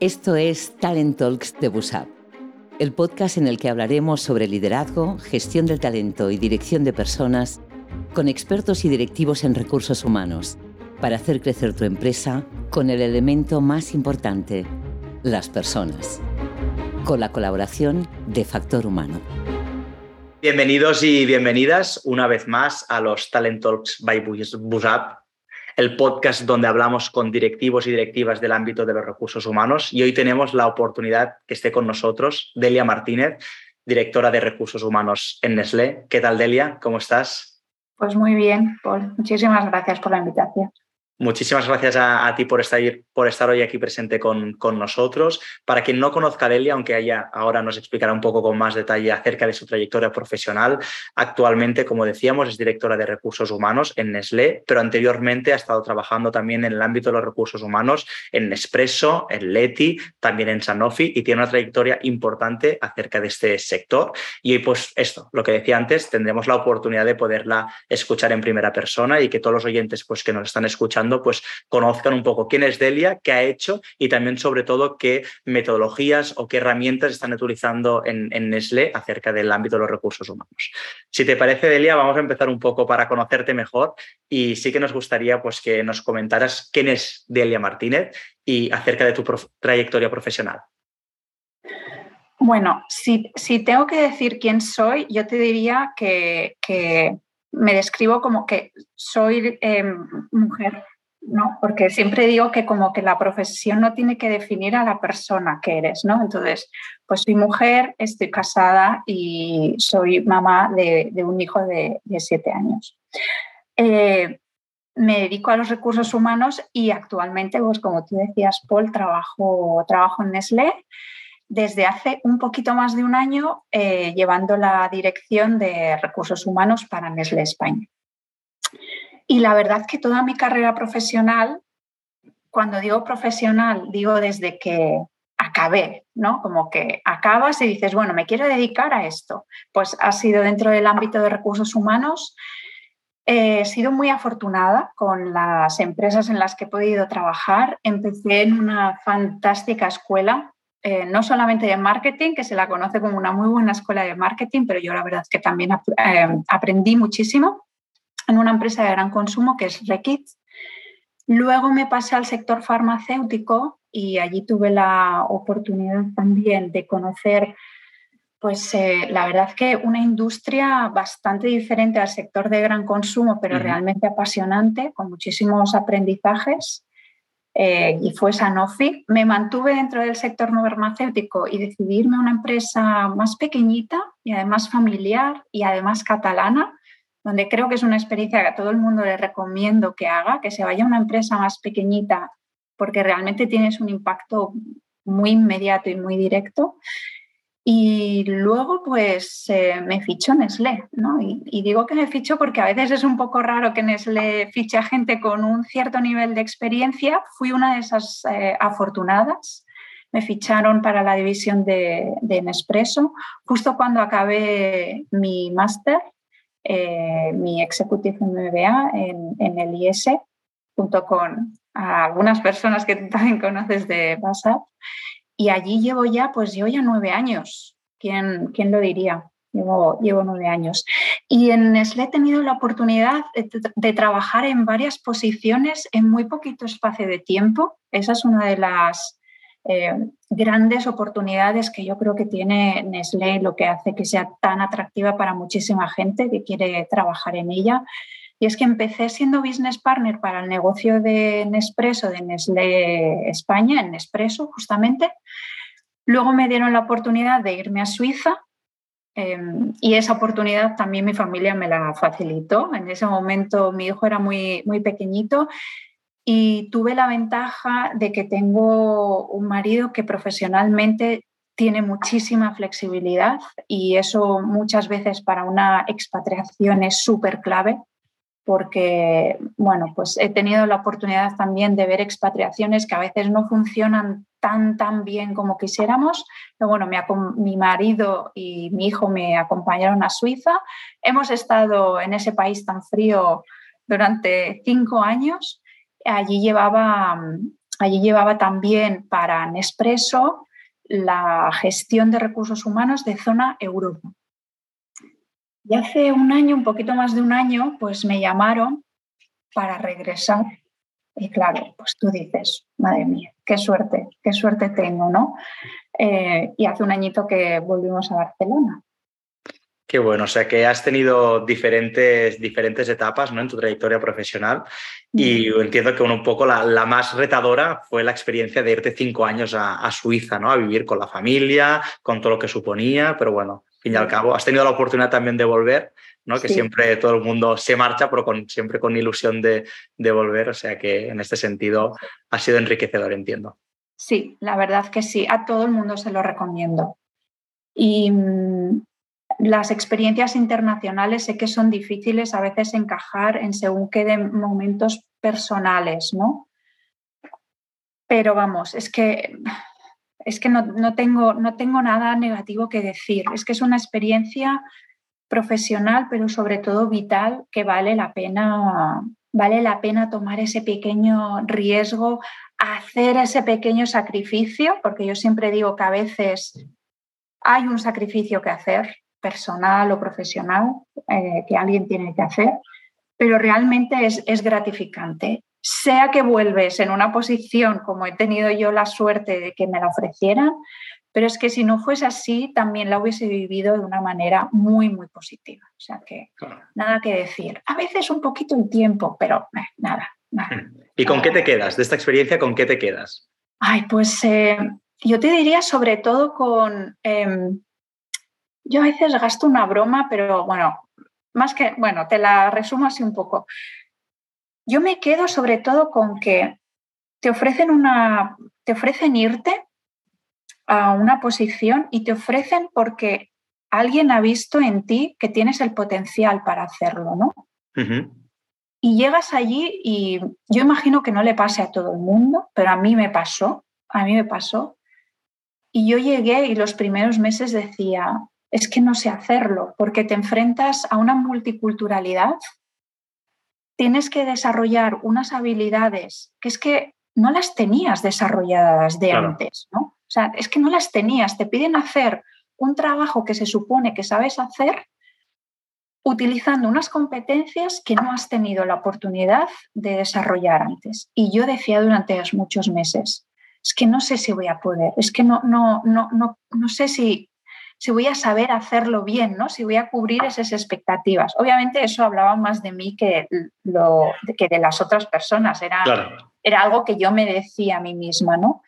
Esto es Talent Talks de Busap, el podcast en el que hablaremos sobre liderazgo, gestión del talento y dirección de personas con expertos y directivos en recursos humanos para hacer crecer tu empresa con el elemento más importante, las personas, con la colaboración de Factor Humano. Bienvenidos y bienvenidas una vez más a los Talent Talks by Busap, el podcast donde hablamos con directivos y directivas del ámbito de los recursos humanos. Y hoy tenemos la oportunidad que esté con nosotros Delia Martínez, directora de recursos humanos en Nestlé. ¿Qué tal, Delia? ¿Cómo estás? Pues muy bien, Paul. Muchísimas gracias por la invitación. Muchísimas gracias a, ti por estar, por estar, hoy aquí presente con, con, nosotros. Para quien no conozca a Delia, aunque ella ahora nos explicará un poco con más detalle acerca de su trayectoria profesional, actualmente, como decíamos, es directora de recursos humanos en Nestlé, pero anteriormente ha estado trabajando también en el ámbito de los recursos humanos en Nespresso, en Leti, también en Sanofi y tiene una trayectoria importante acerca de este sector. Y pues esto, lo que decía antes, tendremos la oportunidad de poderla escuchar en primera persona y que todos los oyentes pues, que nos están escuchando pues conozcan un poco quién es Delia, qué ha hecho y también sobre todo qué metodologías o qué herramientas están utilizando en, en Nestlé acerca del ámbito de los recursos humanos. Si te parece, Delia, vamos a empezar un poco para conocerte mejor y sí que nos gustaría pues, que nos comentaras quién es Delia Martínez y acerca de tu trayectoria profesional. Bueno, si, si, tengo que decir quién soy, yo te diría que, me describo como que soy em, mujer ¿no? Porque siempre digo que como que la profesión no tiene que definir a la persona que eres, ¿no? Entonces, pues soy mujer, estoy casada y soy mamá de, un hijo de, siete años. Eh, me dedico a los recursos humanos y actualmente, pues como tú decías, Paul, trabajo, trabajo en Nestlé desde hace un poquito más de un año eh, llevando la dirección de recursos humanos para Nestlé España. Y la verdad que toda mi carrera profesional, cuando digo profesional, digo desde que acabé, ¿no? Como que acabas y dices, bueno, me quiero dedicar a esto. Pues ha sido dentro del ámbito de recursos humanos. he sido muy afortunada con las empresas en las que he podido trabajar. Empecé en una fantástica escuela, eh, no solamente de marketing, que se la conoce como una muy buena escuela de marketing, pero yo la verdad es que también eh, aprendí muchísimo en una empresa de gran consumo que es Rekit. Luego me pasé al sector farmacéutico y allí tuve la oportunidad también de conocer, pues eh, la verdad que una industria bastante diferente al sector de gran consumo, pero realmente apasionante, con muchísimos aprendizajes. Eh, y fue Sanofi. Me mantuve dentro del sector no farmacéutico y decidí irme a una empresa más pequeñita y además familiar y además catalana, donde creo que es una experiencia que a todo el mundo le recomiendo que haga, que se vaya a una empresa más pequeñita, porque realmente tienes un impacto muy inmediato y muy directo. Y luego, pues, eh, me fichó Nestlé, ¿no? Y, digo que me fichó porque a veces es un poco raro que Nestlé fiche a gente con un cierto nivel de experiencia. Fui una de esas eh, afortunadas. Me ficharon para la división de, de Nespresso justo cuando acabé mi máster eh, mi Executive MBA en, en, el IS, junto con algunas personas que también conoces de WhatsApp. Y allí llevo ya, pues llevo ya nueve años. ¿Quién, quién lo diría? Llevo, llevo nueve años. Y en Nestlé he tenido la oportunidad de, de, trabajar en varias posiciones en muy poquito espacio de tiempo. Esa es una de las eh, grandes oportunidades que yo creo que tiene Nestlé, lo que hace que sea tan atractiva para muchísima gente que quiere trabajar en ella. Y es que empecé siendo business partner para el negocio de Nespresso de Nestlé España, en Nespresso justamente. Luego me dieron la oportunidad de irme a Suiza em, y esa oportunidad también mi familia me la facilitó. En ese momento mi hijo era muy, muy pequeñito y tuve la ventaja de que tengo un marido que profesionalmente tiene muchísima flexibilidad y eso muchas veces para una expatriación es súper clave porque, bueno, pues he tenido la oportunidad también de ver expatriaciones que a veces no funcionan tan, tan bien como quisiéramos. Pero bueno, mi, mi marido y mi hijo me acompañaron a Suiza. Hemos estado en ese país tan frío durante cinco años Allí llevaba allí llevaba también para Nespresso la gestión de recursos humanos de zona Europa. Y hace un año, un poquito más de un año, pues me llamaron para regresar. Y claro, pues tú dices, madre mía, qué suerte, qué suerte tengo, ¿no? Eh, y hace un añito que volvimos a Barcelona. Qué bueno, o sea que has tenido diferentes, diferentes etapas ¿no? en tu trayectoria profesional y entiendo que un poco la, la, más retadora fue la experiencia de irte cinco años a, a, Suiza, ¿no? a vivir con la familia, con todo lo que suponía, pero bueno, al fin y al cabo, has tenido la oportunidad también de volver, ¿no? que siempre todo el mundo se marcha, pero con, siempre con ilusión de, de volver, o sea que en este sentido ha sido enriquecedor, entiendo. Sí, la verdad que sí, a todo el mundo se lo recomiendo. Y mm, las experiencias internacionales sé que son difíciles a veces encajar en según qué momentos personales, ¿no? Pero vamos, es que, es que no, tengo, no tengo nada negativo que decir. Es que es una experiencia profesional, pero sobre todo vital, que vale la pena, vale la pena tomar ese pequeño riesgo, hacer ese pequeño sacrificio, porque yo siempre digo que a veces hay un sacrificio que hacer, personal o profesional eh, que alguien tiene que hacer, pero realmente es, es gratificante. Sea que vuelves en una posición como he tenido yo la suerte de que me la ofrecieran, pero es que si no fuese así, también la hubiese vivido de una manera muy, muy positiva. O sea que nada que decir. A veces un poquito el tiempo, pero eh, nada, nada. ¿Y con qué te quedas? De esta experiencia, ¿con qué te quedas? Ay, pues eh, yo te diría sobre todo con em, yo a veces gasto una broma, pero bueno, más que, bueno, te la resumo así un poco. Yo me quedo sobre todo con que te ofrecen una, te ofrecen irte a una posición y te ofrecen porque alguien ha visto en ti que tienes el potencial para hacerlo, ¿no? Y llegas allí y yo imagino que no le pase a todo el mundo, pero a mí me pasó, a mí me pasó. Y yo llegué y los primeros meses decía, es que no sé hacerlo, porque te enfrentas a una multiculturalidad, tienes que desarrollar unas habilidades que es que no las tenías desarrolladas de antes, ¿no? O sea, es que no las tenías, te piden hacer un trabajo que se supone que sabes hacer utilizando unas competencias que no has tenido la oportunidad de desarrollar antes. Y yo decía durante muchos meses, es que no sé si voy a poder, es que no, no, no, no, no sé si si voy a saber hacerlo bien, ¿no? si voy a cubrir esas expectativas. Obviamente eso hablaba más de mí que, lo, que de las otras personas, era, era algo que yo me decía a mí misma. ¿no?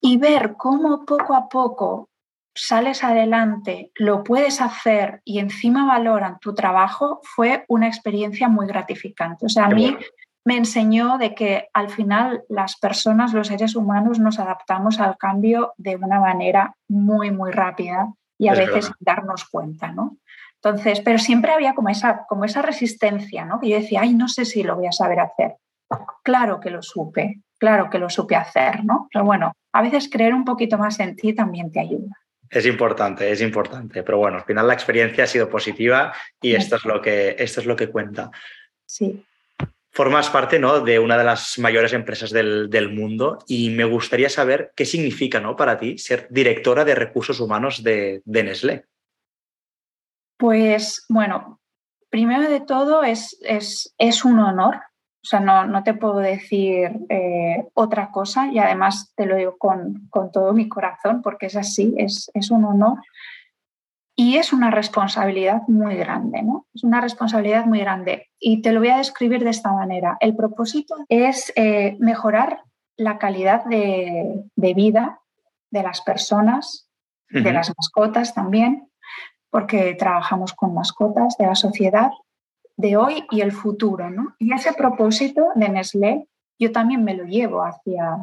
Y ver cómo poco a poco sales adelante, lo puedes hacer y encima valoran tu trabajo, fue una experiencia muy gratificante. O sea, a mí me enseñó de que al final las personas, los seres humanos, nos adaptamos al cambio de una manera muy, muy rápida y a veces darnos cuenta, ¿no? Entonces, pero siempre había como esa, como esa resistencia, ¿no? Que yo decía, ay, no sé si lo voy a saber hacer. Claro que lo supe, claro que lo supe hacer, ¿no? Pero bueno, a veces creer un poquito más en ti también te ayuda. Es importante, es importante. Pero bueno, al final la experiencia ha sido positiva y esto es lo que, esto es lo que cuenta. Sí formas parte ¿no? de una de las mayores empresas del, del, mundo y me gustaría saber qué significa ¿no? para ti ser directora de recursos humanos de, de Nestlé. Pues bueno, primero de todo es, es, es un honor, o sea, no, no te puedo decir eh, otra cosa y además te lo digo con, con, todo mi corazón porque es así, es, es un honor y es una responsabilidad muy grande, ¿no? Es una responsabilidad muy grande. Y te lo voy a describir de esta manera. El propósito es eh, mejorar la calidad de, vida de las personas, de las mascotas también, porque trabajamos con mascotas, de la sociedad, de hoy y el futuro, ¿no? Y ese propósito de Nestlé yo también me lo llevo hacia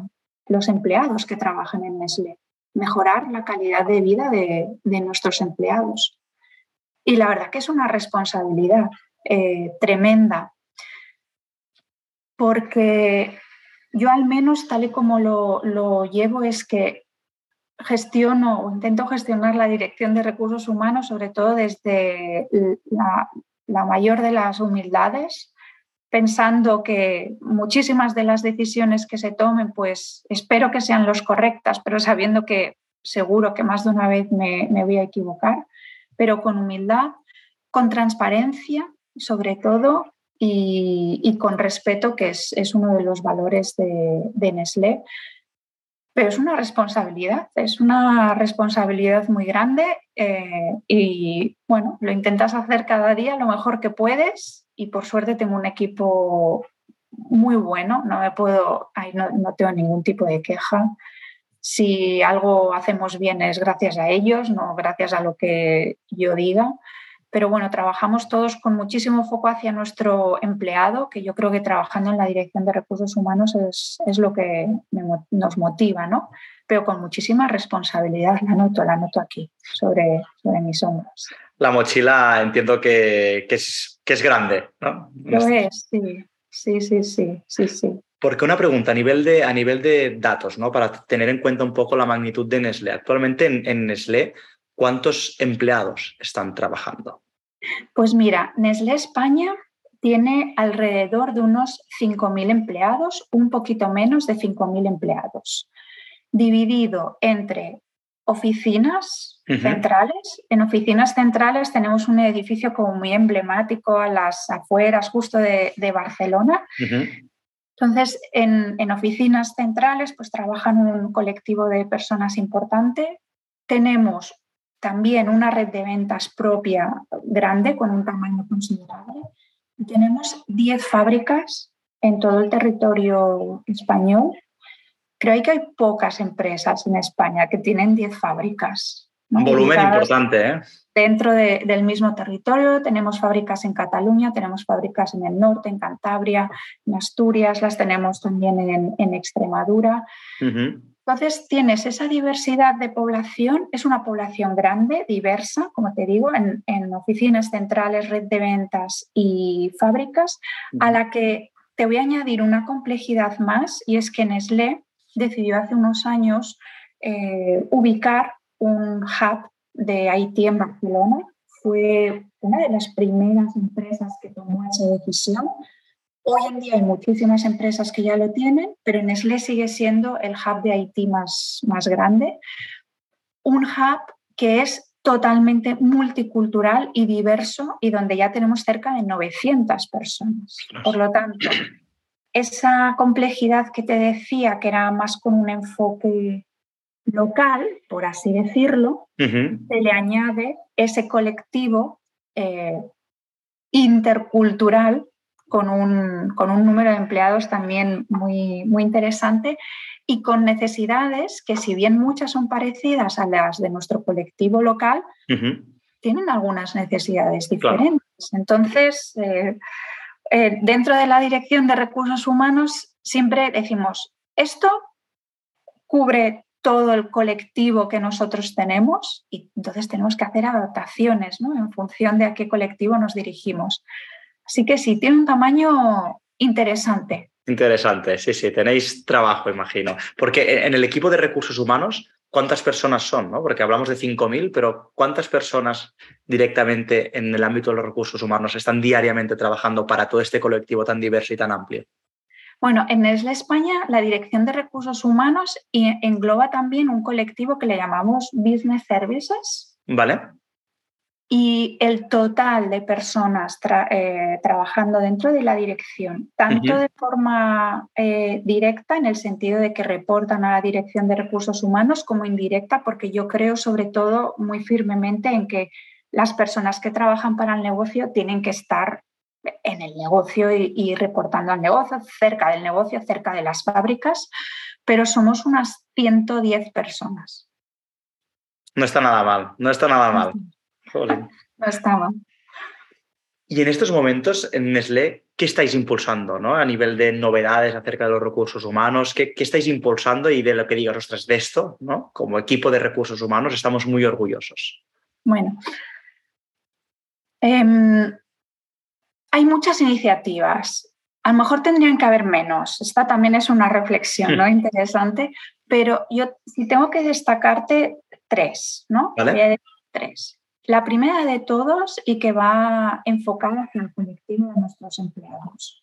los empleados que trabajan en Nestlé mejorar la calidad de vida de, nuestros empleados. Y la verdad que es una responsabilidad eh, tremenda, porque yo al menos tal y como lo, llevo es que gestiono o intento gestionar la dirección de recursos humanos, sobre todo desde la, la mayor de las humildades, pensando que muchísimas de las decisiones que se tomen, pues espero que sean las correctas, pero sabiendo que seguro que más de una vez me, voy a equivocar, pero con humildad, con transparencia, sobre todo, y, con respeto, que es, uno de los valores de, de Nestlé. Pero es una responsabilidad, es una responsabilidad muy grande eh, y bueno, lo intentas hacer cada día lo mejor que puedes y por suerte tengo un equipo muy bueno, no me puedo, no, no tengo ningún tipo de queja. Si algo hacemos bien es gracias a ellos, no gracias a lo que yo diga. Pero bueno, trabajamos todos con muchísimo foco hacia nuestro empleado, que yo creo que trabajando en la dirección de recursos humanos es, es lo que nos motiva, ¿no? Pero con muchísima responsabilidad, la noto, la noto aquí, sobre, sobre mis hombros. La mochila entiendo que, que, es, que es grande, ¿no? Lo es, sí, sí, sí, sí, sí, sí. Porque una pregunta a nivel de, a nivel de datos, ¿no? Para tener en cuenta un poco la magnitud de Nestlé. Actualmente en, en Nestlé, ¿cuántos empleados están trabajando? Pues mira, Nestlé España tiene alrededor de unos 5.000 empleados, un poquito menos de 5.000 empleados, dividido entre oficinas centrales. En oficinas centrales tenemos un edificio como muy emblemático a las afueras justo de, Barcelona. Entonces, en, oficinas centrales pues trabajan un colectivo de personas importante. Tenemos también una red de ventas propia grande con un tamaño considerable. Y tenemos 10 fábricas en todo el territorio español. Creo que hay pocas empresas en España que tienen 10 fábricas. Un volumen importante, ¿eh? Dentro del mismo territorio tenemos fábricas en Cataluña, tenemos fábricas en el norte, en Cantabria, en Asturias, las tenemos también en, Extremadura. Entonces tienes esa diversidad de población, es una población grande, diversa, como te digo, en, oficinas centrales, red de ventas y fábricas, a la que te voy a añadir una complejidad más y es que Nestlé decidió hace unos años eh, ubicar un hub de Haití en Barcelona. Fue una de las primeras empresas que tomó esa decisión. Hoy en día hay muchísimas empresas que ya lo tienen, pero Nestlé sigue siendo el hub de Haití más, más grande. Un hub que es totalmente multicultural y diverso y donde ya tenemos cerca de 900 personas. Por lo tanto, esa complejidad que te decía, que era más con un enfoque local, por así decirlo, se le añade ese colectivo eh, intercultural con un, con un, número de empleados también muy, muy interesante y con necesidades que si bien muchas son parecidas a las de nuestro colectivo local, tienen algunas necesidades diferentes. Entonces, eh, eh, dentro de la Dirección de Recursos Humanos siempre decimos, esto cubre todo el colectivo que nosotros tenemos y entonces tenemos que hacer adaptaciones ¿no? en función de a qué colectivo nos dirigimos. Así que sí, tiene un tamaño interesante. Interesante, sí, sí, tenéis trabajo, imagino. Porque en el equipo de recursos humanos, ¿cuántas personas son? ¿no? Porque hablamos de 5.000, pero ¿cuántas personas directamente en el ámbito de los recursos humanos están diariamente trabajando para todo este colectivo tan diverso y tan amplio? Bueno, en Nestlé España la Dirección de Recursos Humanos engloba también un colectivo que le llamamos Business Services. Vale. Y el total de personas eh, trabajando dentro de la dirección, tanto de forma eh, directa, en el sentido de que reportan a la Dirección de Recursos Humanos, como indirecta, porque yo creo sobre todo muy firmemente en que las personas que trabajan para el negocio tienen que estar en el negocio y, reportando al negocio, cerca del negocio, cerca de las fábricas, pero somos unas 110 personas. No está nada mal, no está nada mal. No está mal. Y en estos momentos, en Nestlé, ¿qué estáis impulsando ¿no? a nivel de novedades acerca de los recursos humanos? ¿Qué, estáis impulsando? Y de lo que digas, ostras, de esto, ¿no? como equipo de recursos humanos, estamos muy orgullosos. Bueno, em, hay muchas iniciativas. A lo mejor tendrían que haber menos. Esta también es una reflexión ¿no? Hmm. interesante, pero yo si tengo que destacarte tres, ¿no? tres. La primera de todos y que va enfocada hacia el colectivo de nuestros empleados.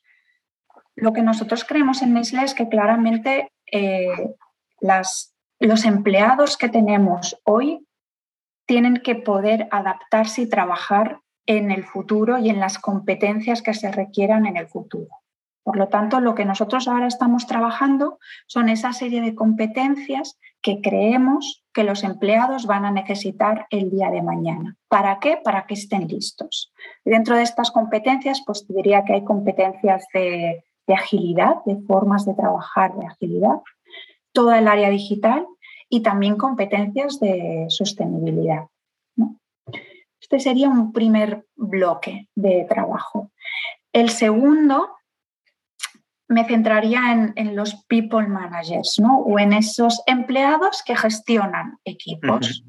lo que nosotros creemos en Nestlé es que claramente eh, los empleados que tenemos hoy tienen que poder adaptarse y trabajar en el futuro y en las competencias que se requieran en el futuro. Por lo tanto, lo que nosotros ahora estamos trabajando son esa serie de competencias que creemos que los empleados van a necesitar el día de mañana. ¿Para qué? Para que estén listos. dentro de estas competencias, pues diría que hay competencias de, agilidad, de formas de trabajar de agilidad, toda el área digital y también competencias de sostenibilidad. Este sería un primer bloque de trabajo. El segundo me centraría en, los people managers, ¿no? O en esos empleados que gestionan equipos.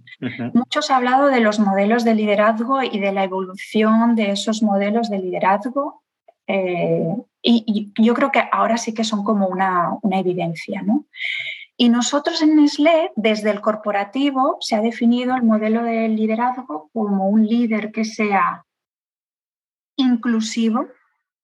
Muchos han hablado de los modelos de liderazgo y de la evolución de esos modelos de liderazgo. Eh, y, yo creo que ahora sí que son como una, una evidencia, ¿no? Y nosotros en Nestlé, desde el corporativo, se ha definido el modelo de liderazgo como un líder que sea inclusivo,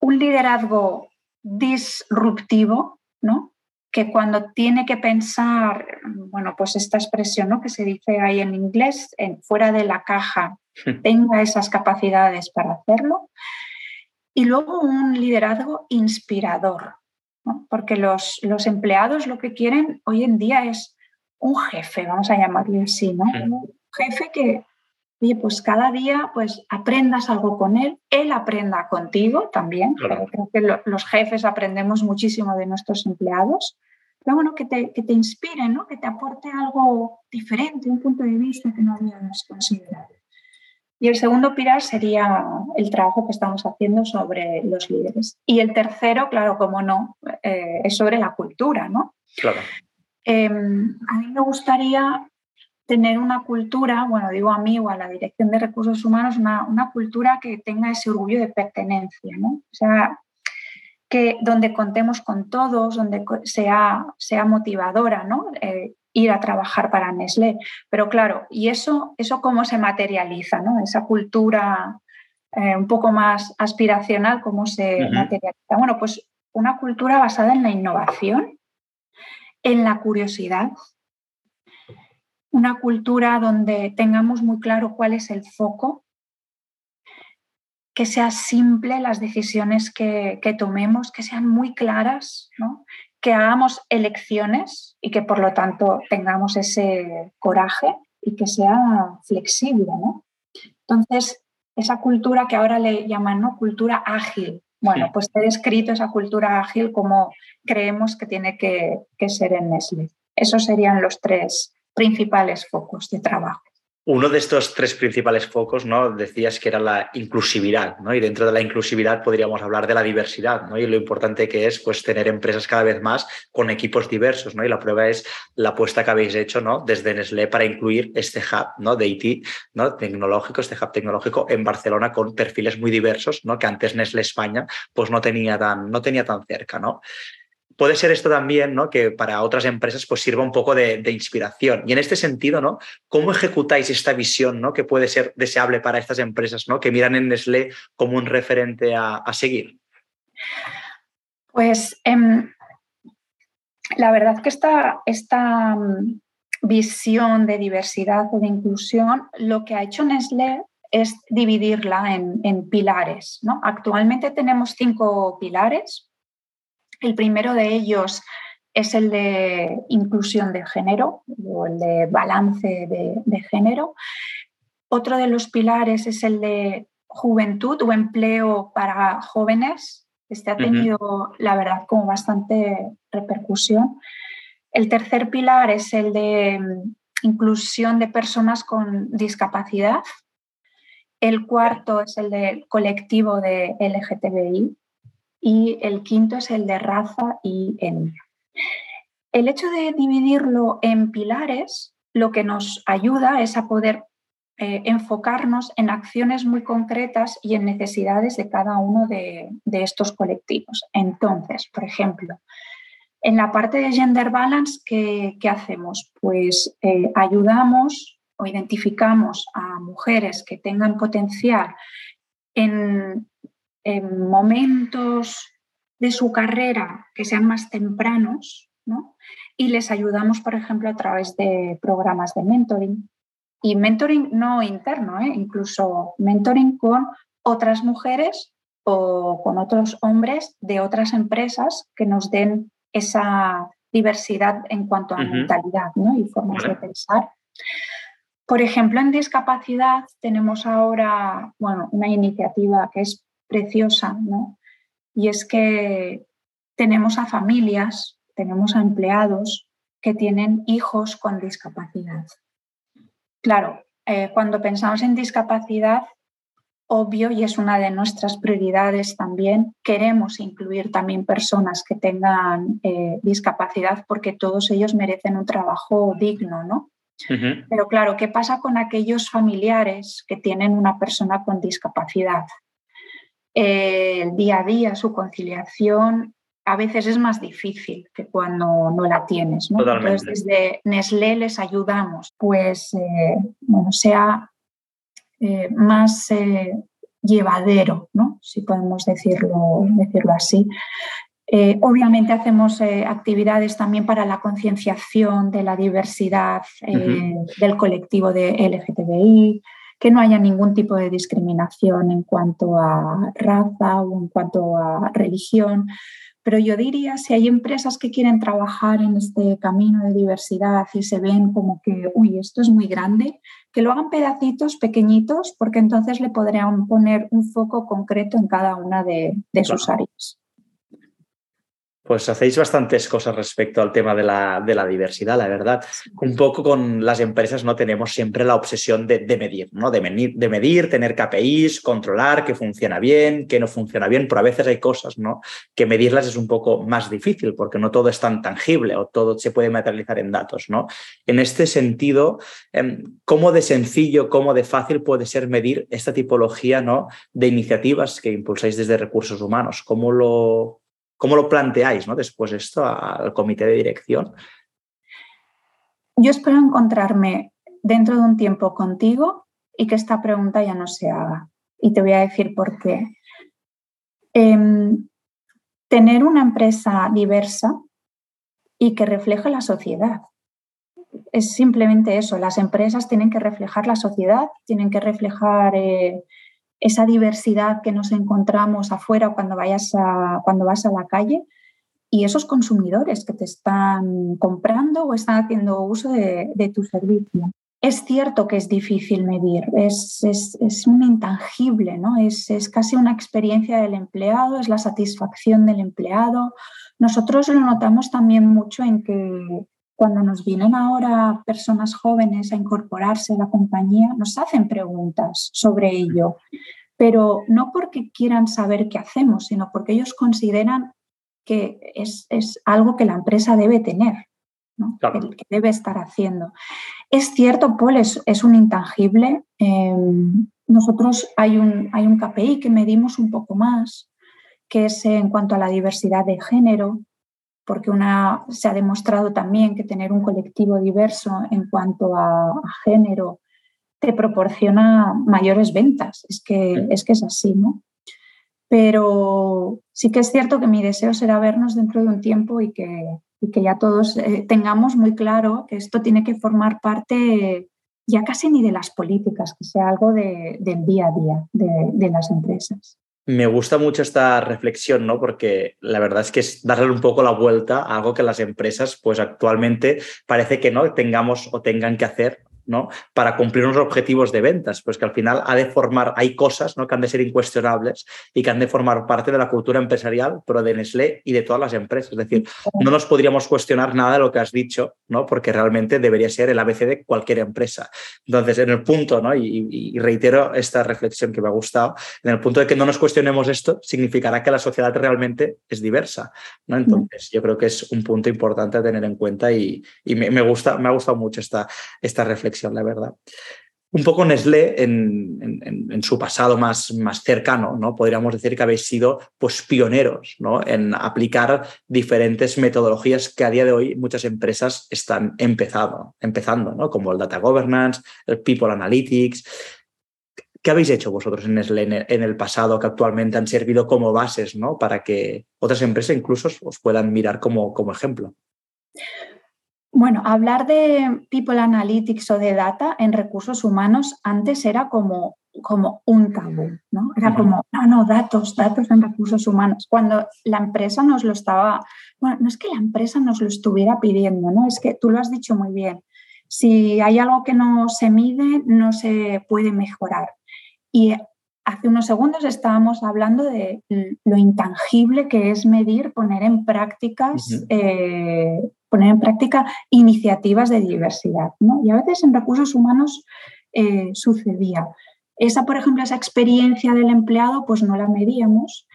un liderazgo disruptivo, ¿no? que cuando tiene que pensar, bueno, pues esta expresión ¿no? que se dice ahí en inglés, en, fuera de la caja, tenga esas capacidades para hacerlo. Y luego un liderazgo inspirador, porque los, los, empleados lo que quieren hoy en día es un jefe, vamos a llamarle así, ¿no? Un jefe que, oye, pues cada día pues aprendas algo con él, él aprenda contigo también, creo que los jefes aprendemos muchísimo de nuestros empleados, pero bueno, que te, que te inspire, ¿no? que te aporte algo diferente, un punto de vista que no habíamos considerado. Y el segundo pilar sería el trabajo que estamos haciendo sobre los líderes. Y el tercero, claro, como no, eh, es sobre la cultura, ¿no? Claro. Em, a mí me gustaría tener una cultura, bueno, digo a mí o a la Dirección de Recursos Humanos, una, una cultura que tenga ese orgullo de pertenencia, ¿no? O sea, que donde contemos con todos, donde sea, sea motivadora, ¿no? Eh, ir a trabajar para Nestlé. Pero claro, ¿y eso, eso cómo se materializa, ¿no? Esa cultura eh, un poco más aspiracional, ¿cómo se materializa? Bueno, pues una cultura basada en la innovación, en la curiosidad, una cultura donde tengamos muy claro cuál es el foco, que sea simple las decisiones que, tomemos, que sean muy claras, que hagamos elecciones y que por lo tanto tengamos ese coraje y que sea flexible. Entonces, esa cultura que ahora le llaman ¿no? cultura ágil, bueno, pues he descrito esa cultura ágil como creemos que tiene que, que ser en Nestlé. Esos serían los tres principales focos de trabajo. Uno de estos tres principales focos, ¿no? Decías que era la inclusividad, ¿no? Y dentro de la inclusividad podríamos hablar de la diversidad, ¿no? Y lo importante que es, pues, tener empresas cada vez más con equipos diversos, ¿no? Y la prueba es la apuesta que habéis hecho, ¿no? Desde Nestlé para incluir este hub, ¿no? De IT, ¿no? Tecnológico, este hub tecnológico en Barcelona con perfiles muy diversos, ¿no? Que antes Nestlé España, pues, no tenía tan, no tenía tan cerca, ¿no? Puede ser esto también, ¿no? Que para otras empresas pues sirva un poco de, inspiración. Y en este sentido, ¿no? ¿Cómo ejecutáis esta visión, ¿no? Que puede ser deseable para estas empresas, ¿no? Que miran en Nestlé como un referente a, seguir. Pues em, la verdad que esta, esta mm, visión de diversidad o de inclusión, lo que ha hecho Nestlé es dividirla en, en pilares. ¿no? Actualmente tenemos cinco pilares el primero de ellos es el de inclusión de género o el de balance de, género. Otro de los pilares es el de juventud o empleo para jóvenes. Este ha tenido, la verdad, como bastante repercusión. El tercer pilar es el de mm, inclusión de personas con discapacidad. El cuarto es el del colectivo de LGTBI, y el quinto es el de raza y etnia. El hecho de dividirlo en pilares lo que nos ayuda es a poder eh, enfocarnos en acciones muy concretas y en necesidades de cada uno de, estos colectivos. Entonces, por ejemplo, en la parte de gender balance, ¿qué, hacemos? Pues eh, ayudamos o identificamos a mujeres que tengan potencial en en momentos de su carrera que sean más tempranos, ¿no? Y les ayudamos, por ejemplo, a través de programas de mentoring. Y mentoring no interno, ¿eh? incluso mentoring con otras mujeres o con otros hombres de otras empresas que nos den esa diversidad en cuanto a mentalidad ¿no? y formas de pensar. Por ejemplo, en discapacidad tenemos ahora bueno, una iniciativa que es preciosa, ¿no? y es que tenemos a familias, tenemos a empleados que tienen hijos con discapacidad. Claro, eh, cuando pensamos en discapacidad, obvio y es una de nuestras prioridades también. Queremos incluir también personas que tengan eh, discapacidad porque todos ellos merecen un trabajo digno, ¿no? Pero claro, ¿qué pasa con aquellos familiares que tienen una persona con discapacidad? El día a día, su conciliación, a veces es más difícil que cuando no la tienes. ¿no? Entonces, desde Nestlé les ayudamos, pues, eh, bueno, sea eh, más eh, llevadero, ¿no? si podemos decirlo, decirlo así. Obviamente hacemos actividades también para la concienciación de la diversidad del colectivo de LGTBI, que no haya ningún tipo de discriminación en cuanto a raza o en cuanto a religión. Pero yo diría, si hay empresas que quieren trabajar en este camino de diversidad y se ven como que, uy, esto es muy grande, que lo hagan pedacitos pequeñitos, porque entonces le podrían poner un foco concreto en cada una de, sus áreas. Pues hacéis bastantes cosas respecto al tema de la, de la, diversidad, la verdad. Un poco con las empresas no tenemos siempre la obsesión de, medir, ¿no? De medir, de medir, tener KPIs, controlar que funciona bien, que no funciona bien, pero a veces hay cosas ¿no? que medirlas es un poco más difícil porque no todo es tan tangible o todo se puede materializar en datos. ¿no? En este sentido, em, ¿cómo de sencillo, cómo de fácil puede ser medir esta tipología ¿no? de iniciativas que impulsáis desde recursos humanos? ¿Cómo lo, ¿Cómo lo planteáis ¿no? después esto al comité de dirección? Yo espero encontrarme dentro de un tiempo contigo y que esta pregunta ya no se haga. Y te voy a decir por qué. Em, tener una empresa diversa y que refleje la sociedad. Es simplemente eso, las empresas tienen que reflejar la sociedad, tienen que reflejar eh, esa diversidad que nos encontramos afuera cuando, vayas a, cuando vas a la calle y esos consumidores que te están comprando o están haciendo uso de, tu servicio. Es cierto que es difícil medir, es, es, un intangible, ¿no? Es, es, casi una experiencia del empleado, es la satisfacción del empleado. Nosotros lo notamos también mucho en que cuando nos vienen ahora personas jóvenes a incorporarse a la compañía, nos hacen preguntas sobre ello, pero no porque quieran saber qué hacemos, sino porque ellos consideran que es, algo que la empresa debe tener, que, debe estar haciendo. Es cierto, Paul, es, un intangible. Em, nosotros hay un, hay un KPI que medimos un poco más, que es en cuanto a la diversidad de género, porque una, se ha demostrado también que tener un colectivo diverso en cuanto a, género te proporciona mayores ventas. Es que, es que es así, ¿no? Pero sí que es cierto que mi deseo será vernos dentro de un tiempo y que, que ya todos eh, tengamos muy claro que esto tiene que formar parte ya casi ni de las políticas, que sea algo del día a día de, de las empresas. Me gusta mucho esta reflexión, ¿no? Porque la verdad es que es darle un poco la vuelta a algo que las empresas, pues actualmente parece que no tengamos o tengan que hacer ¿no? para cumplir unos objetivos de ventas, pues que al final ha de formar, hay cosas ¿no? que han de ser incuestionables y que han de formar parte de la cultura empresarial, pero de Nestlé y de todas las empresas. Es decir, no nos podríamos cuestionar nada de lo que has dicho, ¿no? porque realmente debería ser el ABC de cualquier empresa. Entonces, en el punto, ¿no? y, reitero esta reflexión que me ha gustado, en el punto de que no nos cuestionemos esto, significará que la sociedad realmente es diversa. ¿no? Entonces, yo creo que es un punto importante a tener en cuenta y, me, gusta, me ha gustado mucho esta, esta reflexión la verdad. Un poco Nestlé, en, su pasado más, más cercano, ¿no? podríamos decir que habéis sido pues, pioneros ¿no? en aplicar diferentes metodologías que a día de hoy muchas empresas están empezado, empezando, ¿no? como el Data Governance, el People Analytics. ¿Qué habéis hecho vosotros en Nestlé en el pasado que actualmente han servido como bases ¿no? para que otras empresas incluso os puedan mirar como, como ejemplo? Bueno, hablar de People Analytics o de data en recursos humanos antes era como, como un tabú, ¿no? Era como, no, no, datos, datos en recursos humanos. Cuando la empresa nos lo estaba, bueno, no es que la empresa nos lo estuviera pidiendo, ¿no? Es que tú lo has dicho muy bien. Si hay algo que no se mide, no se puede mejorar. Y hace unos segundos estábamos hablando de lo intangible que es medir, poner en prácticas poner en práctica iniciativas de diversidad. ¿no? Y a veces en recursos humanos eh, sucedía. Esa, por ejemplo, esa experiencia del empleado, pues no la medíamos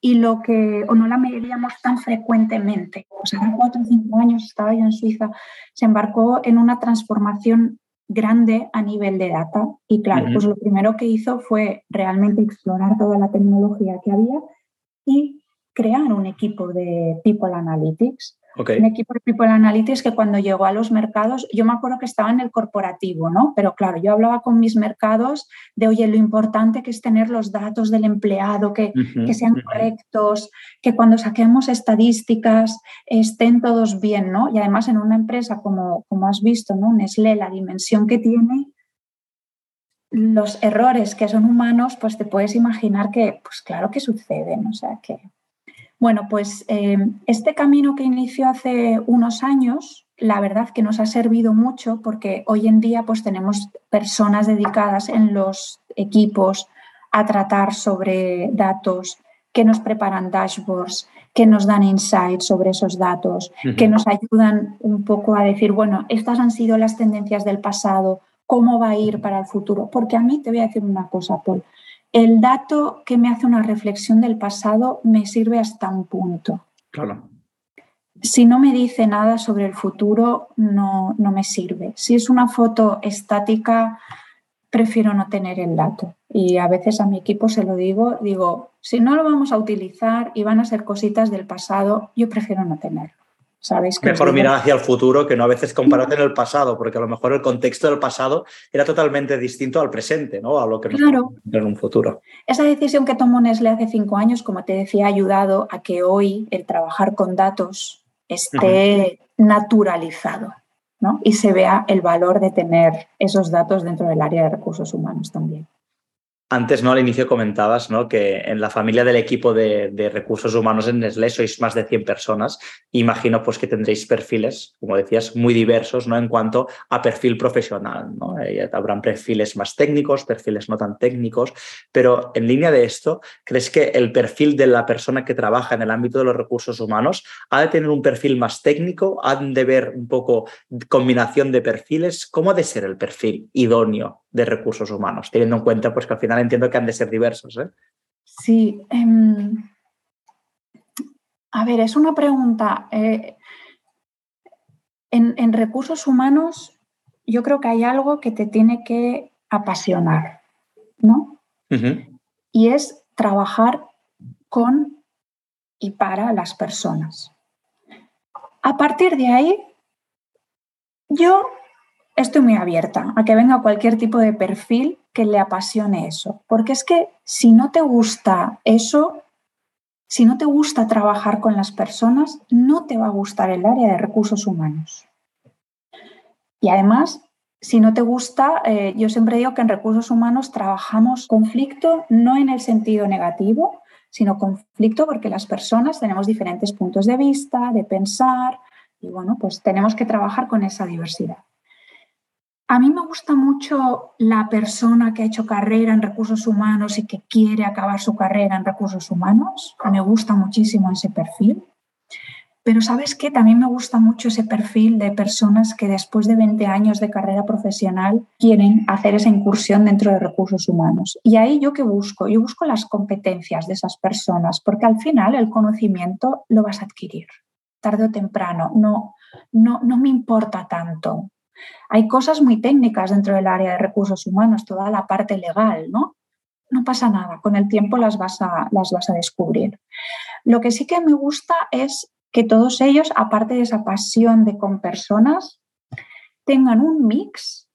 y lo que, o no la medíamos tan frecuentemente. O sea, hace cuatro o cinco años estaba yo en Suiza, se embarcó en una transformación grande a nivel de data. Y claro, pues lo primero que hizo fue realmente explorar toda la tecnología que había y crear un equipo de People Analytics un equipo de People Analytics que cuando llegó a los mercados, yo me acuerdo que estaba en el corporativo, ¿no? Pero claro, yo hablaba con mis mercados de, oye, lo importante que es tener los datos del empleado, que, que sean correctos, que cuando saquemos estadísticas estén todos bien, ¿no? Y además en una empresa como, como has visto, ¿no? Nestlé, la dimensión que tiene, los errores que son humanos, pues te puedes imaginar que, pues claro que suceden, o sea que bueno, pues eh, este camino que inició hace unos años, la verdad que nos ha servido mucho porque hoy en día pues tenemos personas dedicadas en los equipos a tratar sobre datos, que nos preparan dashboards, que nos dan insights sobre esos datos, que nos ayudan un poco a decir, bueno, estas han sido las tendencias del pasado, cómo va a ir para el futuro. Porque a mí te voy a decir una cosa, Paul, el dato que me hace una reflexión del pasado me sirve hasta un punto. Claro. Si no me dice nada sobre el futuro, no, no me sirve. Si es una foto estática, prefiero no tener el dato. Y a veces a mi equipo se lo digo, digo, si no lo vamos a utilizar y van a ser cositas del pasado, yo prefiero no tenerlo. Mejor mirar hacia el futuro que no a veces compararte en el pasado, porque a lo mejor el contexto del pasado era totalmente distinto al presente, ¿no? A lo que nos claro. en un futuro. Esa decisión que tomó Nestlé hace cinco años, como te decía, ha ayudado a que hoy el trabajar con datos esté naturalizado, ¿no? Y se vea el valor de tener esos datos dentro del área de recursos humanos también. Antes, ¿no? Al inicio comentabas ¿no? que en la familia del equipo de, recursos humanos en Nestlé sois más de 100 personas. Imagino pues, que tendréis perfiles, como decías, muy diversos ¿no? en cuanto a perfil profesional. ¿no? Eh, habrán perfiles más técnicos, perfiles no tan técnicos, pero en línea de esto, ¿crees que el perfil de la persona que trabaja en el ámbito de los recursos humanos ha de tener un perfil más técnico? ¿Han de ver un poco combinación de perfiles? ¿Cómo ha de ser el perfil idóneo de recursos humanos, teniendo en cuenta pues, que al final entiendo que han de ser diversos. ¿eh? Sí. Em, a ver, es una pregunta. Eh, en, recursos humanos, yo creo que hay algo que te tiene que apasionar, ¿no? Y es trabajar con y para las personas. A partir de ahí, yo estoy muy abierta a que venga cualquier tipo de perfil que le apasione eso. Porque es que si no te gusta eso, si no te gusta trabajar con las personas, no te va a gustar el área de recursos humanos. Y además, si no te gusta, eh, yo siempre digo que en recursos humanos trabajamos conflicto no en el sentido negativo, sino conflicto porque las personas tenemos diferentes puntos de vista, de pensar, y bueno, pues tenemos que trabajar con esa diversidad. A mí me gusta mucho la persona que ha hecho carrera en recursos humanos y que quiere acabar su carrera en recursos humanos. Me gusta muchísimo ese perfil. Pero sabes qué, también me gusta mucho ese perfil de personas que después de 20 años de carrera profesional quieren hacer esa incursión dentro de recursos humanos. Y ahí yo qué busco? Yo busco las competencias de esas personas, porque al final el conocimiento lo vas a adquirir, tarde o temprano. No, no, no me importa tanto hay cosas muy técnicas dentro del área de recursos humanos, toda la parte legal, ¿no? No pasa nada, con el tiempo las vas a, las vas a descubrir. Lo que sí que me gusta es que todos ellos, aparte de esa pasión de con personas, tengan un mix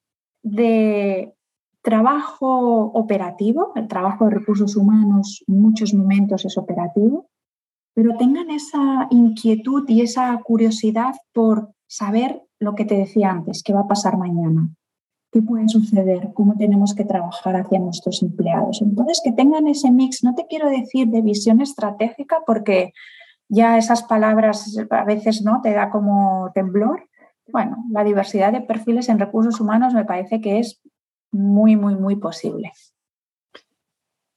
de trabajo operativo, el trabajo de recursos humanos en muchos momentos es operativo, pero tengan esa inquietud y esa curiosidad por saber lo que te decía antes, qué va a pasar mañana, qué puede suceder, cómo tenemos que trabajar hacia nuestros empleados. Entonces, que tengan ese mix, no te quiero decir de visión estratégica porque ya esas palabras a veces no te da como temblor. Bueno, la diversidad de perfiles en recursos humanos me parece que es muy, muy, muy posible.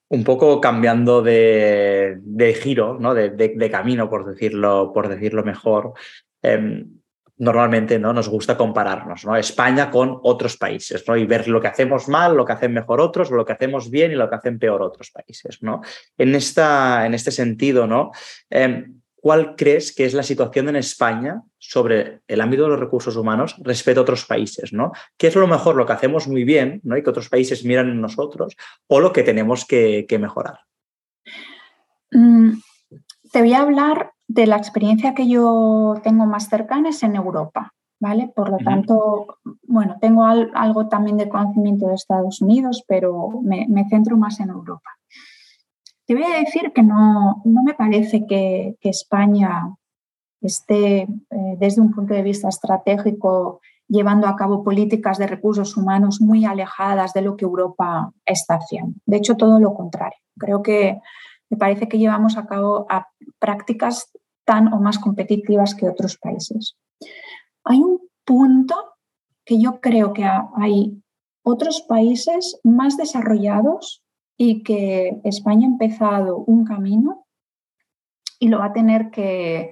Un poco cambiando de, giro, ¿no? De, camino, por decirlo, por decirlo mejor. Em, normalmente ¿no? nos gusta compararnos, ¿no? España con otros países, ¿no? Y ver lo que hacemos mal, lo que hacen mejor otros, lo que hacemos bien y lo que hacen peor otros países, ¿no? En, esta, en este sentido, ¿no? Em, ¿Cuál crees que es la situación en España sobre el ámbito de los recursos humanos respecto a otros países? ¿no? ¿Qué es lo mejor, lo que hacemos muy bien ¿no? y que otros países miran en nosotros o lo que tenemos que, mejorar? Mm, te voy a hablar de la experiencia que yo tengo más cercana es en Europa, ¿vale? Por lo tanto, bueno, tengo algo también de conocimiento de Estados Unidos, pero me, centro más en Europa. Te voy a decir que no, no me parece que, España esté, eh, desde un punto de vista estratégico, llevando a cabo políticas de recursos humanos muy alejadas de lo que Europa está haciendo. De hecho, todo lo contrario. Creo que me parece que llevamos a cabo a prácticas tan o más competitivas que otros países. Hay un punto que yo creo que hay otros países más desarrollados y que España ha empezado un camino y lo va a tener que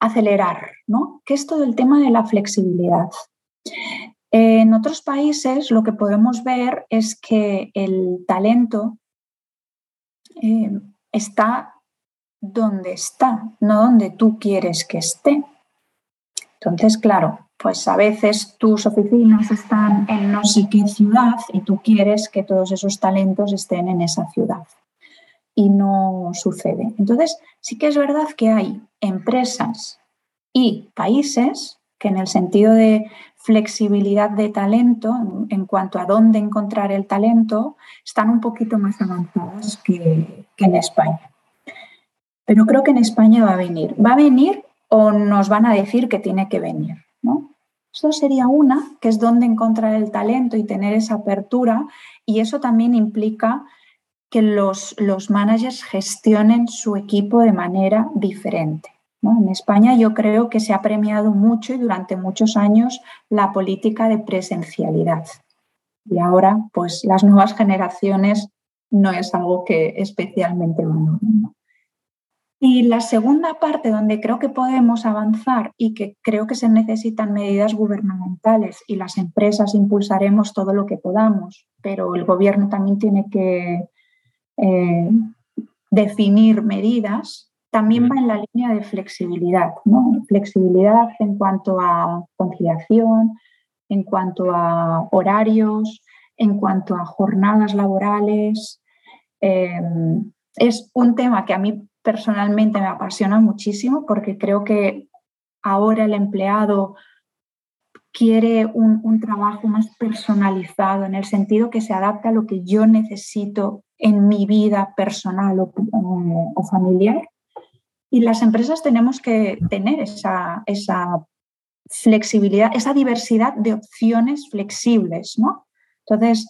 acelerar, ¿no? que es todo el tema de la flexibilidad. En otros países lo que podemos ver es que el talento eh, está donde está, no donde tú quieres que esté. Entonces, claro, pues a veces tus oficinas están en no sé qué ciudad y tú quieres que todos esos talentos estén en esa ciudad. Y no sucede. Entonces, sí que es verdad que hay empresas y países que en el sentido de flexibilidad de talento, en cuanto a dónde encontrar el talento, están un poquito más avanzadas que en España pero creo que en España va a venir. Va a venir o nos van a decir que tiene que venir. ¿no? Eso sería una, que es donde encontrar el talento y tener esa apertura, y eso también implica que los, los managers gestionen su equipo de manera diferente. En España yo creo que se ha premiado mucho y durante muchos años la política de presencialidad. Y ahora, pues las nuevas generaciones no es algo que especialmente valoren. Y la segunda parte donde creo que podemos avanzar y que creo que se necesitan medidas gubernamentales y las empresas impulsaremos todo lo que podamos, pero el gobierno también tiene que eh, definir medidas, también va en la línea de flexibilidad, ¿no? Flexibilidad en cuanto a conciliación, en cuanto a horarios, en cuanto a jornadas laborales. Eh, es un tema que a mí personalmente me apasiona muchísimo porque creo que ahora el empleado quiere un, trabajo más personalizado en el sentido que se adapta a lo que yo necesito en mi vida personal o, familiar. Y las empresas tenemos que tener esa, esa flexibilidad, esa diversidad de opciones flexibles, ¿no? Entonces,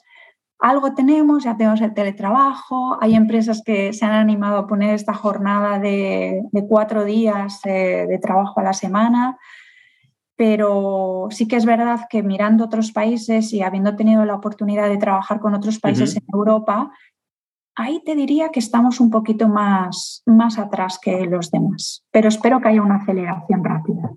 algo tenemos, ya tenemos el teletrabajo, hay empresas que se han animado a poner esta jornada de, cuatro días eh, de trabajo a la semana, pero sí que es verdad que mirando otros países y habiendo tenido la oportunidad de trabajar con otros países en Europa, ahí te diría que estamos un poquito más, más atrás que los demás, pero espero que haya una aceleración rápida.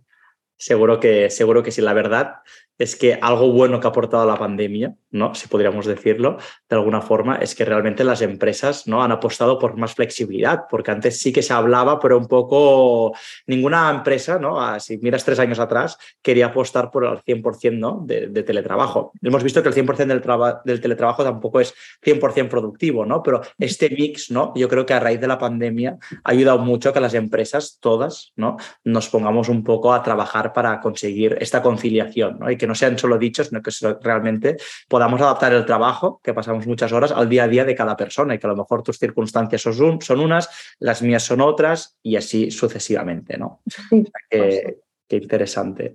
Seguro que, seguro que sí, la verdad es que algo bueno que ha aportado la pandemia, ¿no? Si podríamos decirlo de alguna forma, es que realmente las empresas ¿no? han apostado por más flexibilidad, porque antes sí que se hablaba, pero un poco ninguna empresa, ¿no? Ah, si miras tres años atrás, quería apostar por el 100% ¿no? de, teletrabajo. Hemos visto que el 100% del, del teletrabajo tampoco es 100% productivo, ¿no? Pero este mix, ¿no? Yo creo que a raíz de la pandemia ha ayudado mucho a que las empresas, todas, ¿no? Nos pongamos un poco a trabajar para conseguir esta conciliación, ¿no? Y que sean solo dichos, sino que realmente podamos adaptar el trabajo, que pasamos muchas horas, al día a día de cada persona y que a lo mejor tus circunstancias son, son unas, las mías son otras y así sucesivamente, ¿no? Sí, qué interesante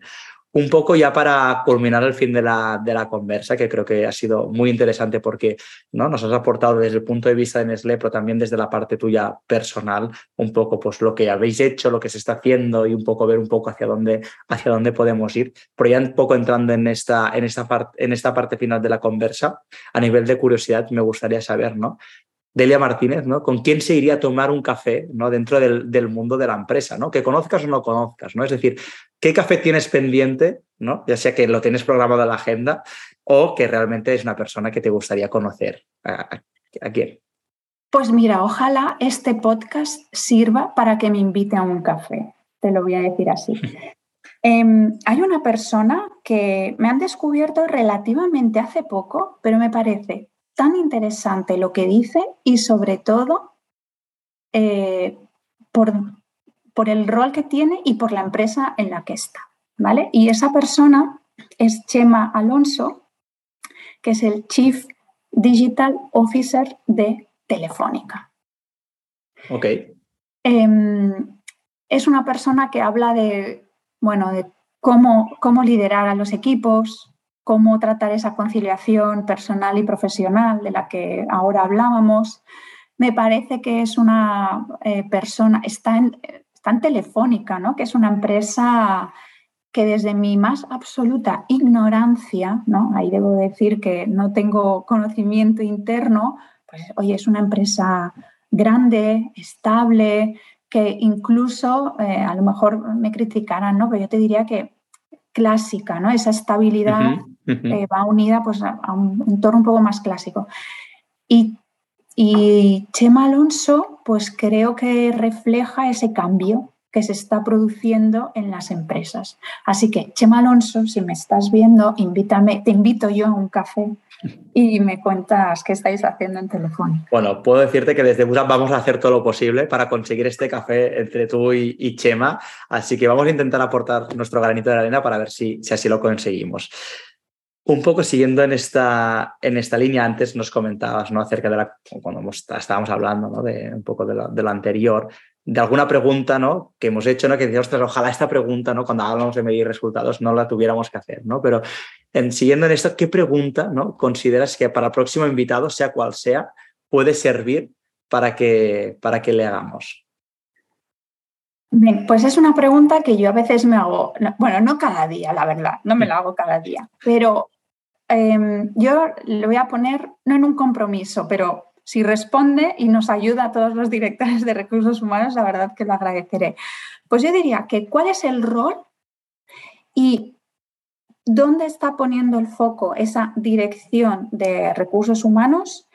un poco ya para culminar el fin de la, de la conversa, que creo que ha sido muy interesante porque ¿no? nos has aportado desde el punto de vista de Nestlé, pero también desde la parte tuya personal, un poco pues lo que habéis hecho, lo que se está haciendo y un poco ver un poco hacia dónde, hacia dónde podemos ir. Pero ya un poco entrando en esta, en, esta parte, en esta parte final de la conversa, a nivel de curiosidad, me gustaría saber, ¿no? Delia Martínez, ¿no? ¿Con quién se iría a tomar un café ¿no? dentro del, del, mundo de la empresa, ¿no? Que conozcas o no conozcas, ¿no? Es decir, ¿qué café tienes pendiente, ¿no? Ya sea que lo tienes programado en la agenda o que realmente es una persona que te gustaría conocer. ¿A, quién? Pues mira, ojalá este podcast sirva para que me invite a un café. Te lo voy a decir así. Em, hay una persona que me han descubierto relativamente hace poco, pero me parece tan interesante lo que dice y sobre todo eh, por, por, el rol que tiene y por la empresa en la que está. ¿vale? Y esa persona es Chema Alonso, que es el Chief Digital Officer de Telefónica. Ok. Em, es una persona que habla de, bueno, de cómo, cómo liderar a los equipos, cómo tratar esa conciliación personal y profesional de la que ahora hablábamos. Me parece que es una eh, persona, está en, Telefónica, ¿no? que es una empresa que desde mi más absoluta ignorancia, ¿no? ahí debo decir que no tengo conocimiento interno, pues oye, es una empresa grande, estable, que incluso eh, a lo mejor me criticarán, ¿no? pero yo te diría que clásica, ¿no? esa estabilidad eh, va unida pues, a, un entorno un poco más clásico. Y, Chema Alonso, pues creo que refleja ese cambio que se está produciendo en las empresas. Así que, Chema Alonso, si me estás viendo, invítame, te invito yo a un café y me cuentas qué estáis haciendo en teléfono. Bueno, puedo decirte que desde Busan vamos a hacer todo lo posible para conseguir este café entre tú y, Chema, así que vamos a intentar aportar nuestro granito de arena para ver si, si así lo conseguimos. Un poco siguiendo en esta, en esta línea, antes nos comentabas ¿no? acerca de la, cuando estábamos hablando ¿no? de un poco de lo, anterior, de alguna pregunta ¿no? que hemos hecho, ¿no? que decíamos, ojalá esta pregunta, ¿no? cuando hablamos de medir resultados, no la tuviéramos que hacer. ¿no? Pero en, siguiendo en esto, ¿qué pregunta ¿no? consideras que para el próximo invitado, sea cual sea, puede servir para que, para que le hagamos? Bien, pues es una pregunta que yo a veces me hago, bueno, no cada día, la verdad, no me la hago cada día, pero Em, yo le voy a poner, no en un compromiso, pero si responde y nos ayuda a todos los directores de recursos humanos, la verdad que lo agradeceré. Pues yo diría que cuál es el rol y dónde está poniendo el foco esa dirección de recursos humanos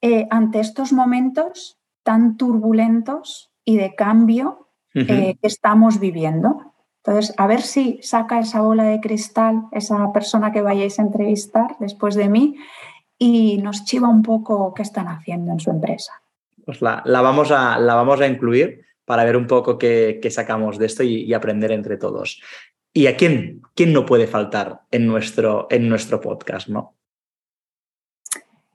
eh, ante estos momentos tan turbulentos y de cambio eh, que estamos viviendo. Entonces, a ver si saca esa bola de cristal esa persona que vayáis a entrevistar después de mí y nos chiva un poco qué están haciendo en su empresa. Pues la, vamos, a, la vamos a incluir para ver un poco qué, sacamos de esto y, aprender entre todos. ¿Y a quién, quién no puede faltar en nuestro, en nuestro podcast? ¿no?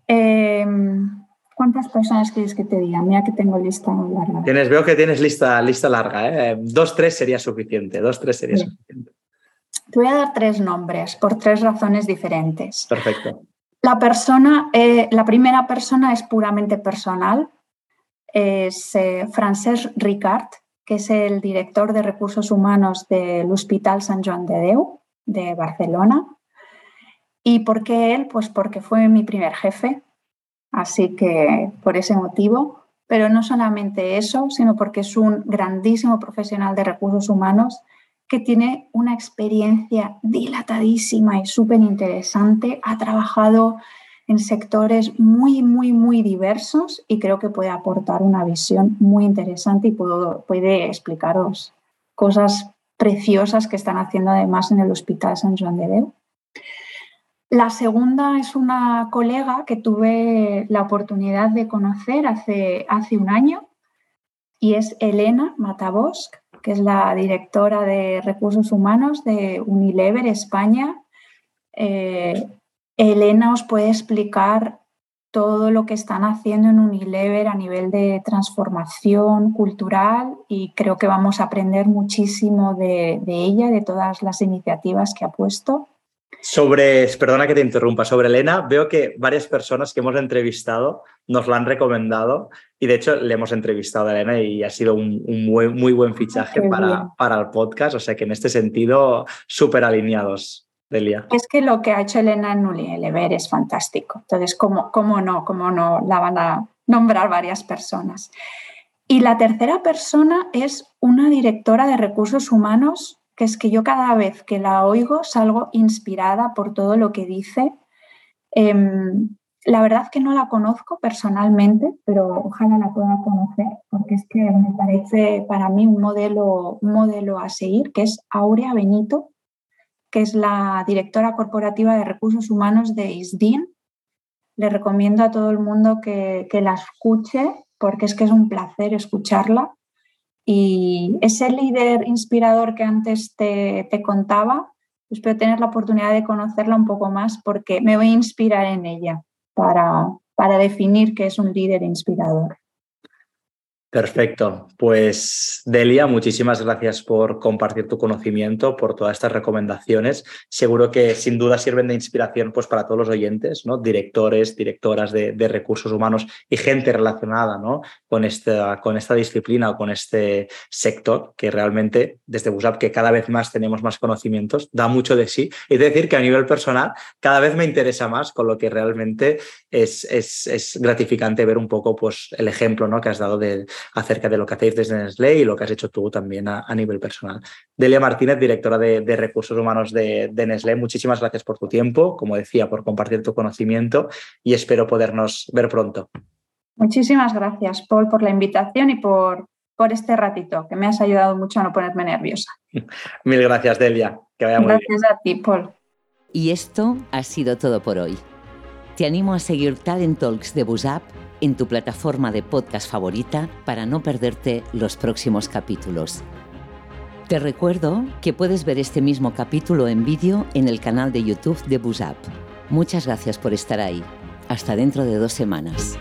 Em, ¿Cuántas personas quieres que te diga? Mira que tengo lista larga. Tienes, veo que tienes lista, lista larga. ¿eh? Dos, tres sería suficiente. Dos, tres sería suficiente. Te voy a dar tres nombres por tres razones diferentes. Perfecto. La persona, eh, la primera persona es puramente personal. Es eh, Francesc Ricard, que es el director de recursos humanos del Hospital Sant Joan de Déu de Barcelona. ¿Y por qué él? Pues porque fue mi primer jefe Así que por ese motivo, pero no solamente eso, sino porque es un grandísimo profesional de recursos humanos que tiene una experiencia dilatadísima y súper interesante, ha trabajado en sectores muy, muy, muy diversos y creo que puede aportar una visión muy interesante y puede explicaros cosas preciosas que están haciendo además en el Hospital San Juan de Déu. La segunda es una colega que tuve la oportunidad de conocer hace, hace un año y es Elena Matabosk, que es la directora de recursos humanos de Unilever España eh, Elena os puede explicar todo lo que están haciendo en Unilever a nivel de transformación cultural y creo que vamos a aprender muchísimo de, de ella, de todas las iniciativas que ha puesto. Sobre, perdona que te interrumpa, sobre Elena, veo que varias personas que hemos entrevistado nos la han recomendado y de hecho le hemos entrevistado a Elena y ha sido un, muy, muy, buen fichaje para, para, el podcast, o sea que en este sentido súper alineados. Delia. Es que lo que ha hecho Elena en Unilever es fantástico. Entonces, ¿cómo, ¿cómo no? ¿Cómo no la van a nombrar varias personas? Y la tercera persona es una directora de recursos humanos, que es que yo cada vez que la oigo salgo inspirada por todo lo que dice. Em, la verdad que no la conozco personalmente, pero ojalá la pueda conocer, porque es que me parece para mí un modelo, modelo a seguir, que es Aurea Benito, que es la directora corporativa de recursos humanos de ISDIN. Le recomiendo a todo el mundo que, la escuche porque es que es un placer escucharla. Y ese líder inspirador que antes te, contaba, espero tener la oportunidad de conocerla un poco más porque me voy a inspirar en ella para, para definir qué es un líder inspirador. Perfecto. Pues Delia, muchísimas gracias por compartir tu conocimiento, por todas estas recomendaciones. Seguro que sin duda sirven de inspiración pues, para todos los oyentes, ¿no? directores, directoras de, recursos humanos y gente relacionada ¿no? con, esta, con esta disciplina o con este sector que realmente desde BUSAP, que cada vez más tenemos más conocimientos, da mucho de sí. Y decir que a nivel personal cada vez me interesa más, con lo que realmente es, es, es gratificante ver un poco pues, el ejemplo ¿no? que has dado de acerca de lo que hacéis desde Nestlé y lo que has hecho tú también a, nivel personal. Delia Martínez, directora de, Recursos Humanos de, de, Nestlé, muchísimas gracias por tu tiempo, como decía, por compartir tu conocimiento y espero podernos ver pronto. Muchísimas gracias, Paul, por la invitación y por, por este ratito, que me has ayudado mucho a no ponerme nerviosa. Mil gracias, Delia. Que vaya muy gracias a ti, Paul. Y esto ha sido todo por hoy. Te animo a seguir Talent Talks de Busap en tu plataforma de podcast favorita para no perderte los próximos capítulos. Te recuerdo que puedes ver este mismo capítulo en vídeo en el canal de YouTube de Busap. Muchas gracias por estar ahí. Hasta dentro de dos semanas.